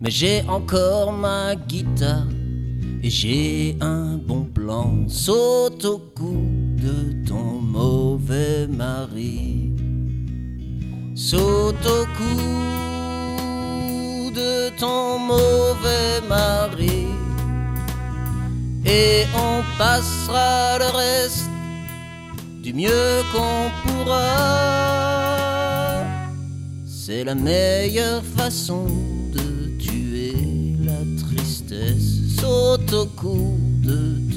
Mais j'ai encore ma guitare et j'ai un bon plan. Saute au cou de ton mauvais mari. Saute au cou de ton mauvais mari. Et on passera le reste du mieux qu'on pourra. C'est la meilleure façon de tuer la